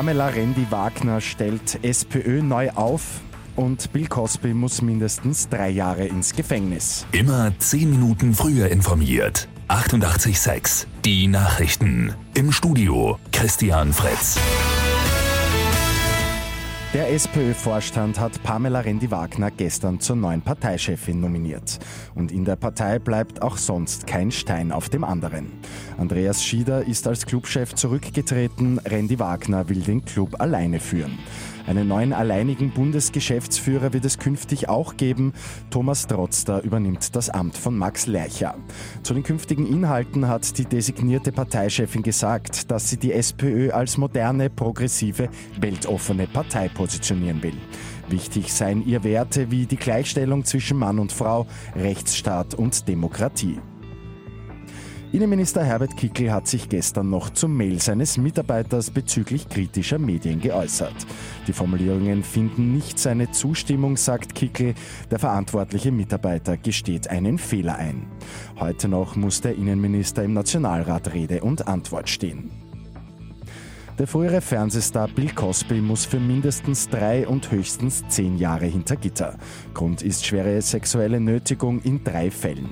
Pamela Rendi-Wagner stellt SPÖ neu auf und Bill Cosby muss mindestens drei Jahre ins Gefängnis. Immer zehn Minuten früher informiert. 88.6 Die Nachrichten. Im Studio Christian Fritz. Der SPÖ-Vorstand hat Pamela Rendi-Wagner gestern zur neuen Parteichefin nominiert. Und in der Partei bleibt auch sonst kein Stein auf dem anderen. Andreas Schieder ist als Clubchef zurückgetreten, Rendi-Wagner will den Club alleine führen. Einen neuen alleinigen Bundesgeschäftsführer wird es künftig auch geben. Thomas Trotzter übernimmt das Amt von Max Lercher. Zu den künftigen Inhalten hat die designierte Parteichefin gesagt, dass sie die SPÖ als moderne, progressive, weltoffene Partei positionieren will. Wichtig seien ihr Werte wie die Gleichstellung zwischen Mann und Frau, Rechtsstaat und Demokratie. Innenminister Herbert Kickl hat sich gestern noch zum Mail seines Mitarbeiters bezüglich kritischer Medien geäußert. Die Formulierungen finden nicht seine Zustimmung, sagt Kickl. Der verantwortliche Mitarbeiter gesteht einen Fehler ein. Heute noch muss der Innenminister im Nationalrat Rede und Antwort stehen. Der frühere Fernsehstar Bill Cosby muss für mindestens drei und höchstens zehn Jahre hinter Gitter. Grund ist schwere sexuelle Nötigung in drei Fällen.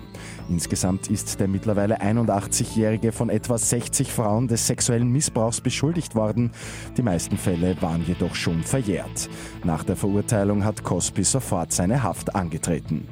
Insgesamt ist der mittlerweile 81-Jährige von etwa 60 Frauen des sexuellen Missbrauchs beschuldigt worden. Die meisten Fälle waren jedoch schon verjährt. Nach der Verurteilung hat Cosby sofort seine Haft angetreten.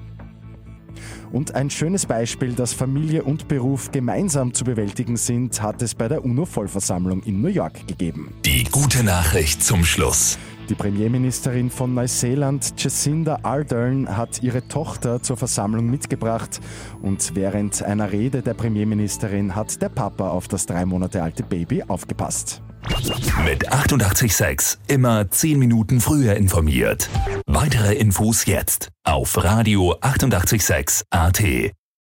Und ein schönes Beispiel, dass Familie und Beruf gemeinsam zu bewältigen sind, hat es bei der UNO-Vollversammlung in New York gegeben. Die gute Nachricht zum Schluss. Die Premierministerin von Neuseeland, Jacinda Ardern, hat ihre Tochter zur Versammlung mitgebracht und während einer Rede der Premierministerin hat der Papa auf das drei Monate alte Baby aufgepasst. Mit 886 immer 10 Minuten früher informiert. Weitere Infos jetzt auf Radio 886 AT.